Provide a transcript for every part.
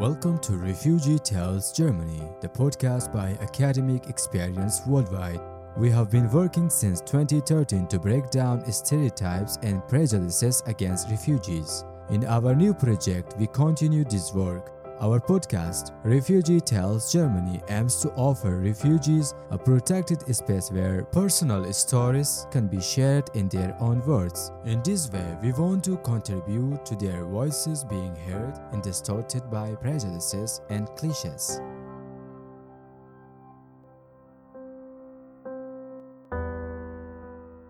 Welcome to Refugee Tales Germany, the podcast by Academic Experience Worldwide. We have been working since 2013 to break down stereotypes and prejudices against refugees. In our new project, we continue this work. Our podcast, Refugee Tales Germany, aims to offer refugees a protected space where personal stories can be shared in their own words. In this way, we want to contribute to their voices being heard and distorted by prejudices and cliches.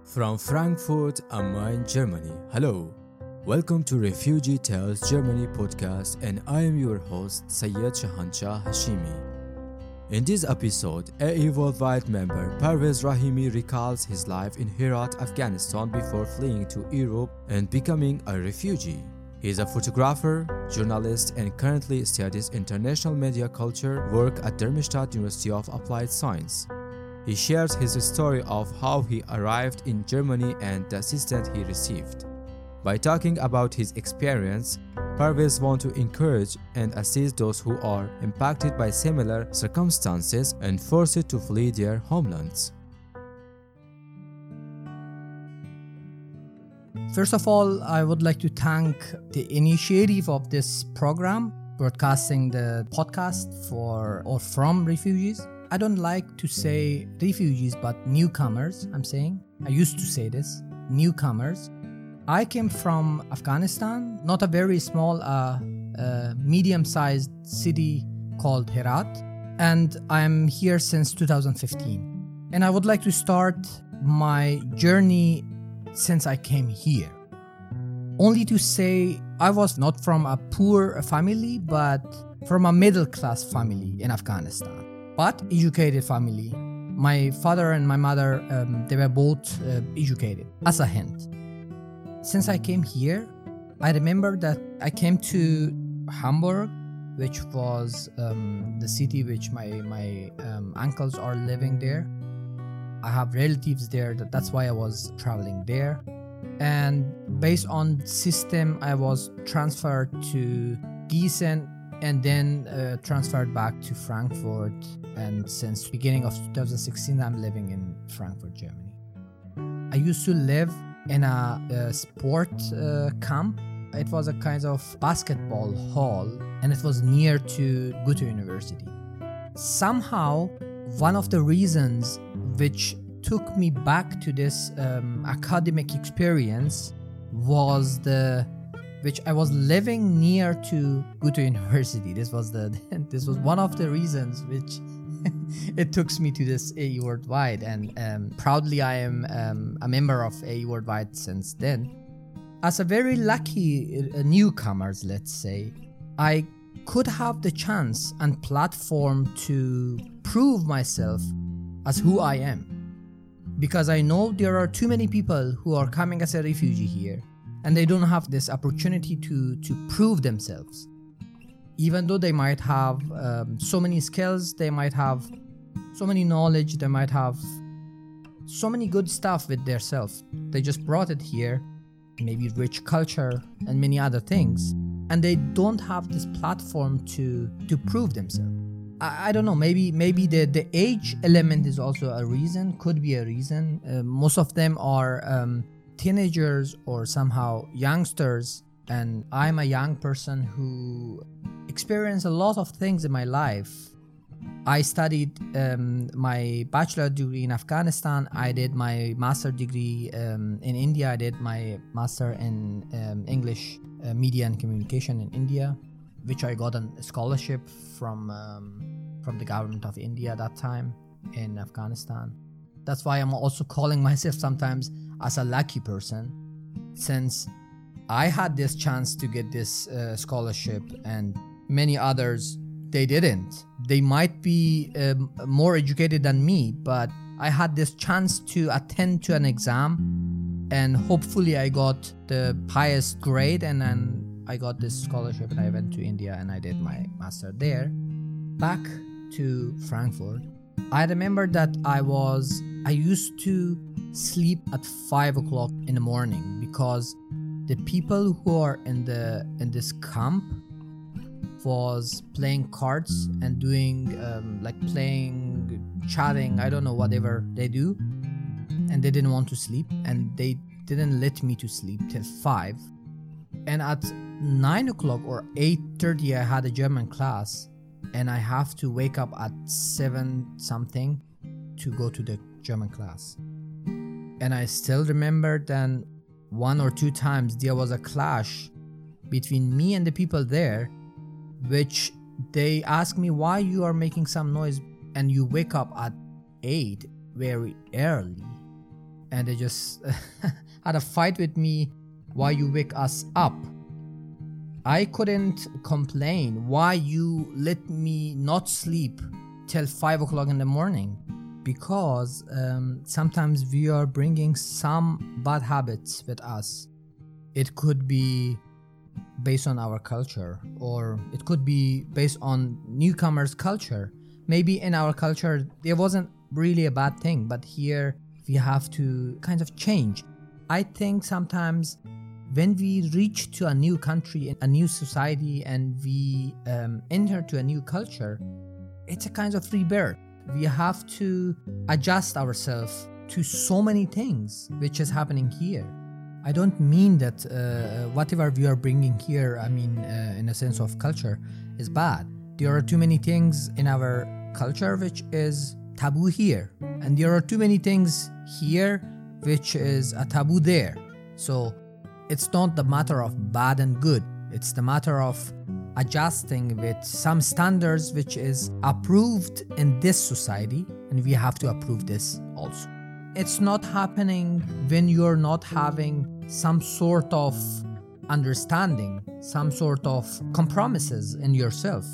From Frankfurt am Main, Germany. Hello. Welcome to Refugee Tales Germany podcast, and I am your host Sayed Shahanshah Hashimi. In this episode, AE Worldwide member Parvez Rahimi recalls his life in Herat, Afghanistan before fleeing to Europe and becoming a refugee. He is a photographer, journalist, and currently studies international media culture work at Darmstadt University of Applied Science. He shares his story of how he arrived in Germany and the assistance he received. By talking about his experience, Parvez wants to encourage and assist those who are impacted by similar circumstances and forced to flee their homelands. First of all, I would like to thank the initiative of this program, broadcasting the podcast for or from refugees. I don't like to say refugees, but newcomers, I'm saying. I used to say this newcomers I came from Afghanistan, not a very small, uh, uh, medium sized city called Herat, and I'm here since 2015. And I would like to start my journey since I came here. Only to say I was not from a poor family, but from a middle class family in Afghanistan, but educated family. My father and my mother, um, they were both uh, educated, as a hint. Since I came here, I remember that I came to Hamburg, which was um, the city which my my um, uncles are living there. I have relatives there. That, that's why I was traveling there. And based on system, I was transferred to Gießen and then uh, transferred back to Frankfurt. And since beginning of 2016, I'm living in Frankfurt, Germany. I used to live in a, a sport uh, camp. It was a kind of basketball hall and it was near to Goethe University. Somehow, one of the reasons which took me back to this um, academic experience was the which I was living near to Goethe University. This was the this was one of the reasons which it took me to this AE Worldwide, and um, proudly I am um, a member of AE Worldwide since then. As a very lucky uh, newcomers, let's say, I could have the chance and platform to prove myself as who I am. Because I know there are too many people who are coming as a refugee here and they don't have this opportunity to, to prove themselves even though they might have um, so many skills they might have so many knowledge they might have so many good stuff with themselves. they just brought it here maybe rich culture and many other things. And they don't have this platform to to prove themselves. I, I don't know maybe maybe the the age element is also a reason could be a reason. Uh, most of them are um, teenagers or somehow youngsters. And i'm a young person who experienced a lot of things in my life. I studied um, my bachelor degree in Afghanistan. I did my master degree um, in India. I did my master in um, English uh, media and communication in India, which I got a scholarship from um, from the government of India that time in Afghanistan. That's why I'm also calling myself sometimes as a lucky person, since I had this chance to get this uh, scholarship and many others they didn't. They might be um, more educated than me but i had this chance to attend to an exam and hopefully i got the highest grade and then i got this scholarship and i went to india and i did my master there. Back to frankfurt. I remember that i was i used to sleep at five o'clock in the morning because the people who are in the in this camp was playing cards and doing um, like playing, chatting, I don't know, whatever they do. And they didn't want to sleep and they didn't let me to sleep till 5. And at 9 o'clock or 8.30 I had a German class and I have to wake up at 7 something to go to the German class. And I still remember then one or two times there was a clash between me and the people there which they ask me why you are making some noise and you wake up at 8 very early. And they just had a fight with me why you wake us up. I couldn't complain why you let me not sleep till 5 o'clock in the morning because um, sometimes we are bringing some bad habits with us. It could be based on our culture or it could be based on newcomers culture. Maybe in our culture there wasn't really a bad thing but here we have to kind of change. I think sometimes when we reach to a new country a new society and we um, enter to a new culture it's a kind of rebirth. We have to adjust ourselves to so many things which is happening here I don't mean that uh, whatever we are bringing here, I mean, uh, in a sense of culture, is bad. There are too many things in our culture which is taboo here, and there are too many things here which is a taboo there. So it's not the matter of bad and good, it's the matter of adjusting with some standards which is approved in this society, and we have to approve this also. It's not happening when you're not having some sort of understanding, some sort of compromises in yourself.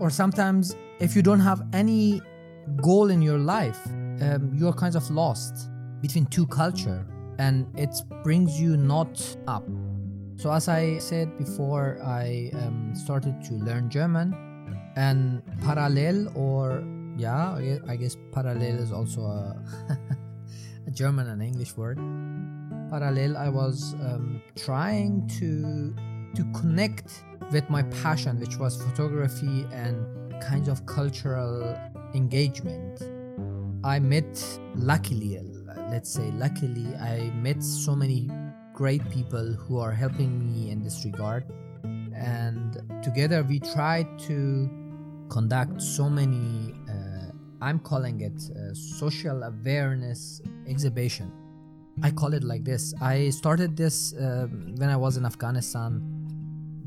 Or sometimes, if you don't have any goal in your life, um, you're kind of lost between two culture and it brings you not up. So, as I said before, I um, started to learn German and parallel, or yeah, I guess parallel is also a a German and English word. Parallel, I was um, trying to to connect with my passion, which was photography and kinds of cultural engagement. I met, luckily, let's say, luckily, I met so many great people who are helping me in this regard. And together we tried to conduct so many I'm calling it social awareness exhibition. I call it like this. I started this uh, when I was in Afghanistan,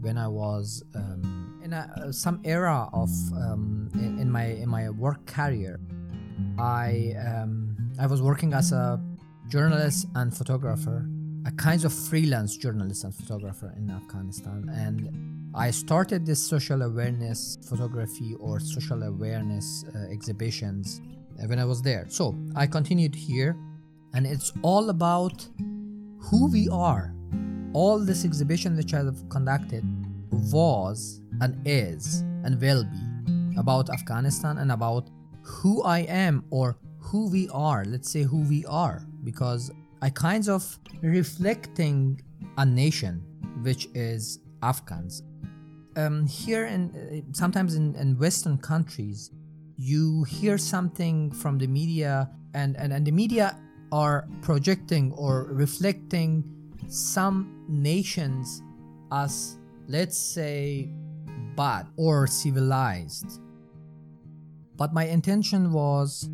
when I was um, in a, some era of um, in, in, my in my work career. I um, I was working as a journalist and photographer, a kind of freelance journalist and photographer in Afghanistan, and I started this social awareness photography or social awareness uh, exhibitions when I was there. So I continued here, and it's all about who we are. All this exhibition which I have conducted was and is and will be about Afghanistan and about who I am or who we are. Let's say who we are, because I kind of reflecting a nation which is Afghans um, here in uh, sometimes in, in Western countries, you hear something from the media, and, and, and the media are projecting or reflecting some nations as, let's say, bad or civilized. But my intention was,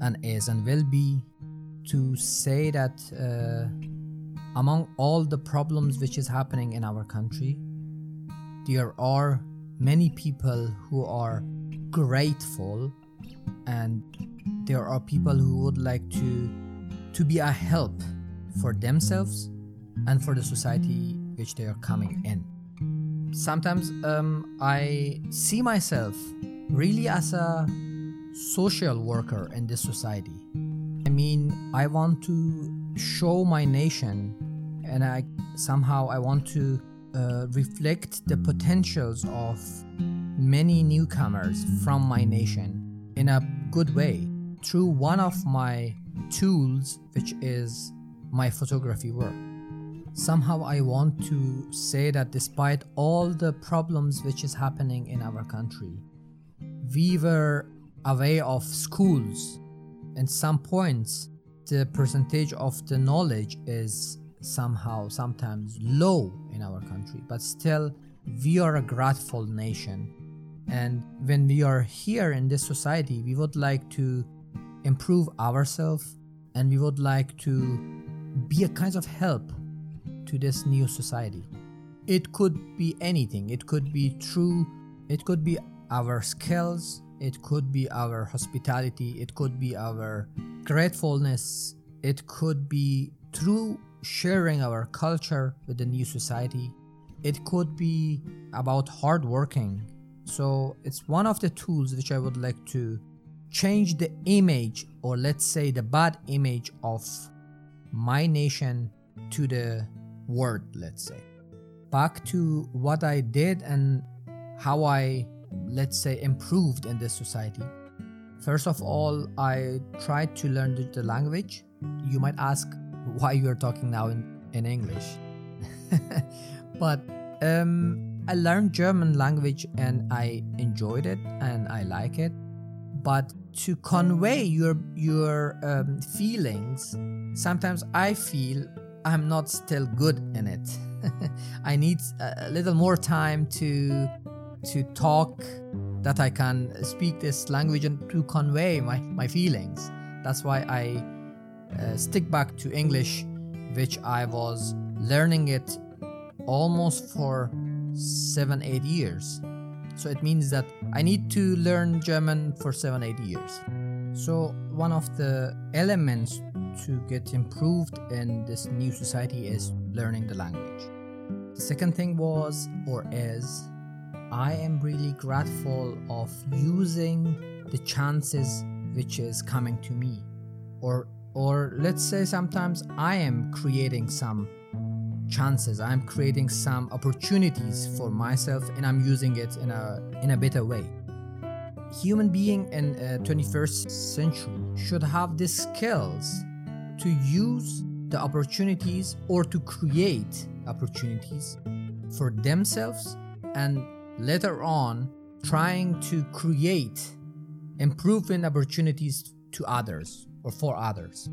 and is, and will be, to say that uh, among all the problems which is happening in our country, there are many people who are grateful and there are people who would like to to be a help for themselves and for the society which they are coming in. Sometimes um, i see myself really as a social worker in this society. I mean i want to show my nation and i somehow i want to uh, reflect the potentials of many newcomers from my nation in a good way. Through one of my tools, which is my photography work. somehow I want to say that despite all the problems which is happening in our country, we were away of schools. And some points, the percentage of the knowledge is somehow sometimes low in our country, but still we are a grateful nation. And when we are here in this society, we would like to improve ourselves and we would like to be a kind of help to this new society. It could be anything. It could be true. It could be our skills. It could be our hospitality. It could be our gratefulness. It could be through sharing our culture with the new society. It could be about hard working. So it's one of the tools which I would like to change the image, or let's say the bad image of my nation to the world, let's say. Back to what I did and how I, let's say, improved in this society. First of all, I tried to learn the, language. You might ask why you're talking now in, in English. but um, I learned German language and I enjoyed it and I like it. But to convey your your um, feelings, sometimes I feel I'm not still good in it. I need a little more time to to talk that I can speak this language and to convey my, my feelings. That's why I uh, stick back to English, which I was learning it almost for seven, eight years. So it means that I need to learn German for seven, eight years. So one of the elements to get improved in this new society is learning the language. The second thing was or is I am really grateful of using the chances which is coming to me or or let's say sometimes I am creating some chances. I'm creating some opportunities for myself and I'm using it in a in a better way. Human being in uh, 21st century should have the skills to use the opportunities or to create opportunities for themselves and later on trying to create improvement opportunities to others or for others.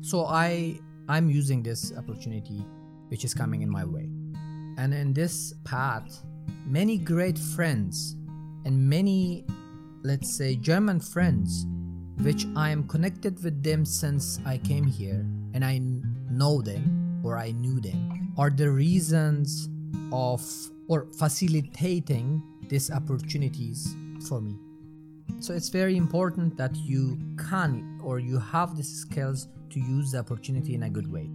So i i'm using this opportunity which is coming in my way and in this path many great friends and many let's say german friends which I am connected with them since I came here and I know them or I knew them, are the reasons of or facilitating these opportunities for me. So it's very important that you can or you have the skills to use the opportunity in a good way.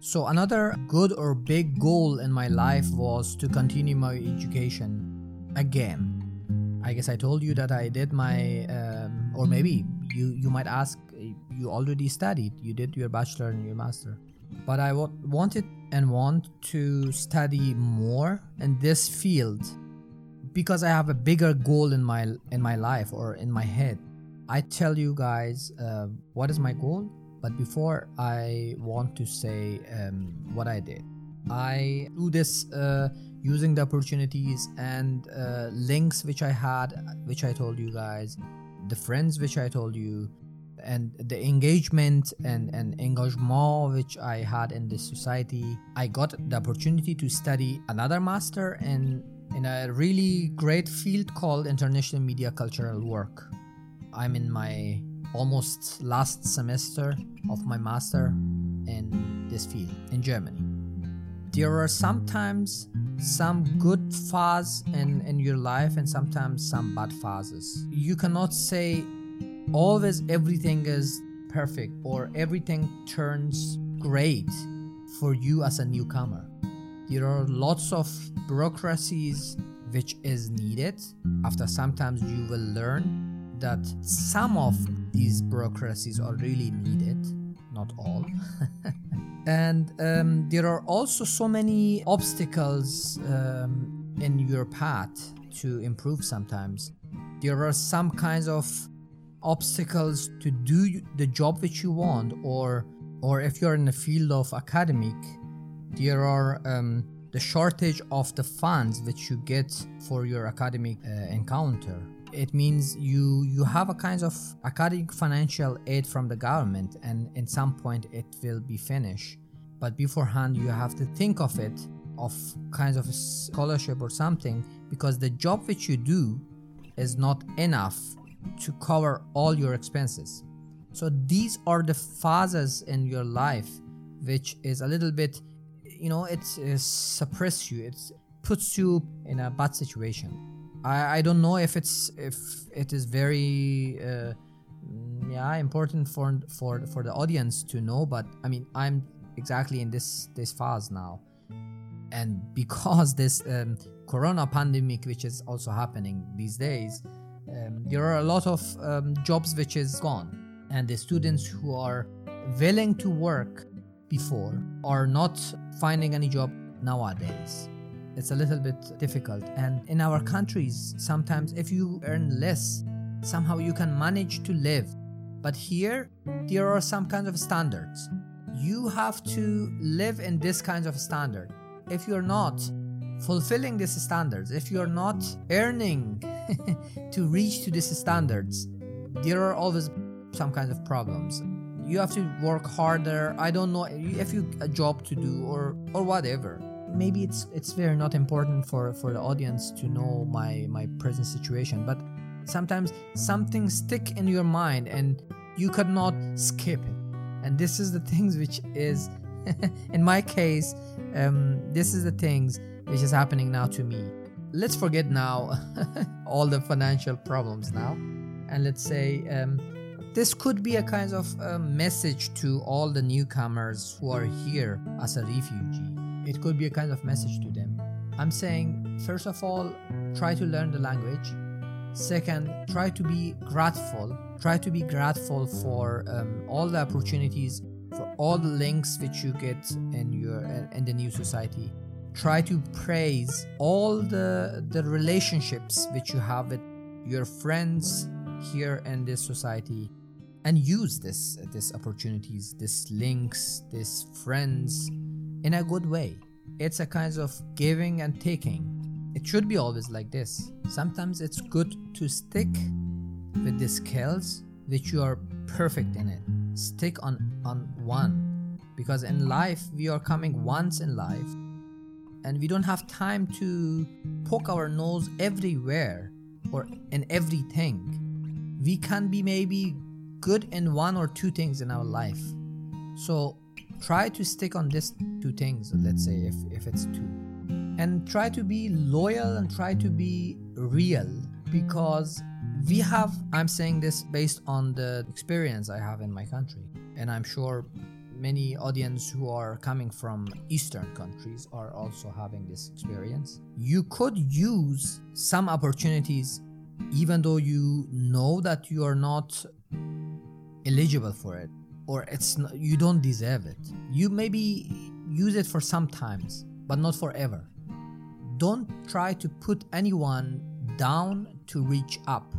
So, another good or big goal in my life was to continue my education again. I guess I told you that I did my, um, or maybe you you might ask you already studied you did your bachelor and your master but I w- wanted and want to study more in this field because I have a bigger goal in my in my life or in my head. I tell you guys uh, what is my goal, but before I want to say um, what I did. I do this uh, using the opportunities and uh, links which I had, which I told you guys, the friends which I told you, and the engagement and, and engagement which I had in this society, I got the opportunity to study another master in in a really great field called international media cultural work. I'm in my almost last semester of my master in this field in Germany. There are sometimes some good phase in, in your life and sometimes some bad phases. You cannot say always everything is perfect or everything turns great for you as a newcomer. There are lots of bureaucracies which is needed. After sometimes you will learn that some of these bureaucracies are really needed, not all. and um, there are also so many obstacles um, in your path to improve sometimes there are some kinds of obstacles to do the job which you want or or if you're in the field of academic there are um, the shortage of the funds which you get for your academic uh, encounter it means you you have a kind of academic financial aid from the government and in some point it will be finished. But beforehand you have to think of it of kinds of scholarship or something because the job which you do is not enough to cover all your expenses. So these are the phases in your life which is a little bit you know it, it suppress you. It puts you in a bad situation I, I don't know if it's if it is very uh, mm, yeah important for for for the audience to know but i mean i'm exactly in this this phase now. And because this um, corona pandemic which is also happening these days um, there are a lot of um, jobs which is gone. And the students who are willing to work before are not finding any job nowadays it's a little bit difficult. And in our countries, sometimes if you earn less, somehow you can manage to live. But here, there are some kinds of standards. You have to live in this kind of standard. If you're not fulfilling these standards, if you're not earning to reach to these standards, there are always some kinds of problems. You have to work harder. I don't know if you a job to do or or whatever maybe it's it's very not important for for the audience to know my my present situation but sometimes something stick in your mind and you could not skip it. And this is the things which is in my case um, this is the things which is happening now to me. Let's forget now all the financial problems now. And let's say um, this could be a kind of uh, message to all the newcomers who are here as a refugee it could be a kind of message to them. I'm saying, first of all, try to learn the language. Second, try to be grateful. Try to be grateful for um, all the opportunities, for all the links which you get in your in the new society. Try to praise all the the relationships which you have with your friends here in this society, and use this this opportunities, this links, this friends in a good way. It's a kind of giving and taking. It should be always like this. Sometimes it's good to stick with the skills which you are perfect in it. Stick on on one because in life we are coming once in life and we don't have time to poke our nose everywhere or in everything. We can be maybe good in one or two things in our life. So try to stick on these two things let's say if, if it's two. And try to be loyal and try to be real because we have i'm saying this based on the experience i have in my country. And i'm sure many audience who are coming from eastern countries are also having this experience. You could use some opportunities even though you know that you are not eligible for it or it's not, you don't deserve it. You maybe use it for some times, but not forever. Don't try to put anyone down to reach up.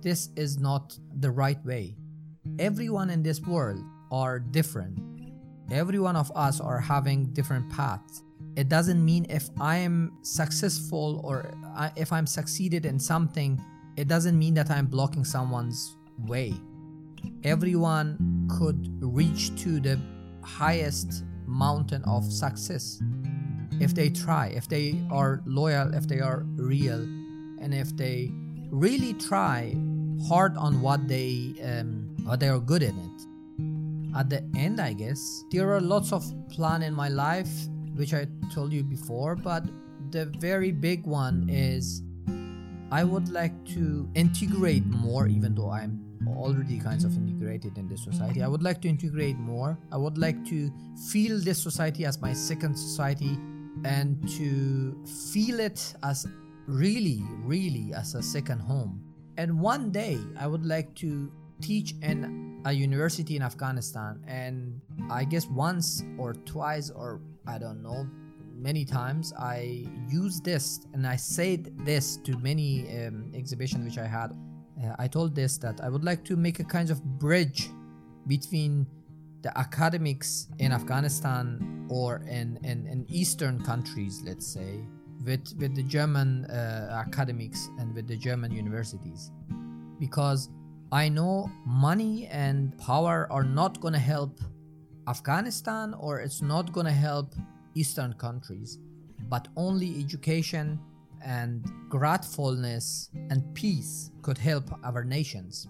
This is not the right way. Everyone in this world are different. Every one of us are having different paths. It doesn't mean if I am successful or if I'm succeeded in something, it doesn't mean that I'm blocking someone's way everyone could reach to the highest mountain of success if they try, if they are loyal, if they are real, and if they really try hard on what they um, what they are good in it. At the end, I guess there are lots of plan in my life, which I told you before, but the very big one is I would like to integrate more, even though I'm already kinds of integrated in this society. I would like to integrate more. I would like to feel this society as my second society and to feel it as really, really as a second home. And one day I would like to teach in a university in Afghanistan. And I guess once or twice, or I don't know, many times I use this and I said this to many um, exhibitions which I had uh, I told this that I would like to make a kind of bridge between the academics in Afghanistan or in, in, in Eastern countries, let's say, with, with the German uh, academics and with the German universities. Because I know money and power are not going to help Afghanistan or it's not going to help Eastern countries, but only education and gratefulness and peace could help our nations.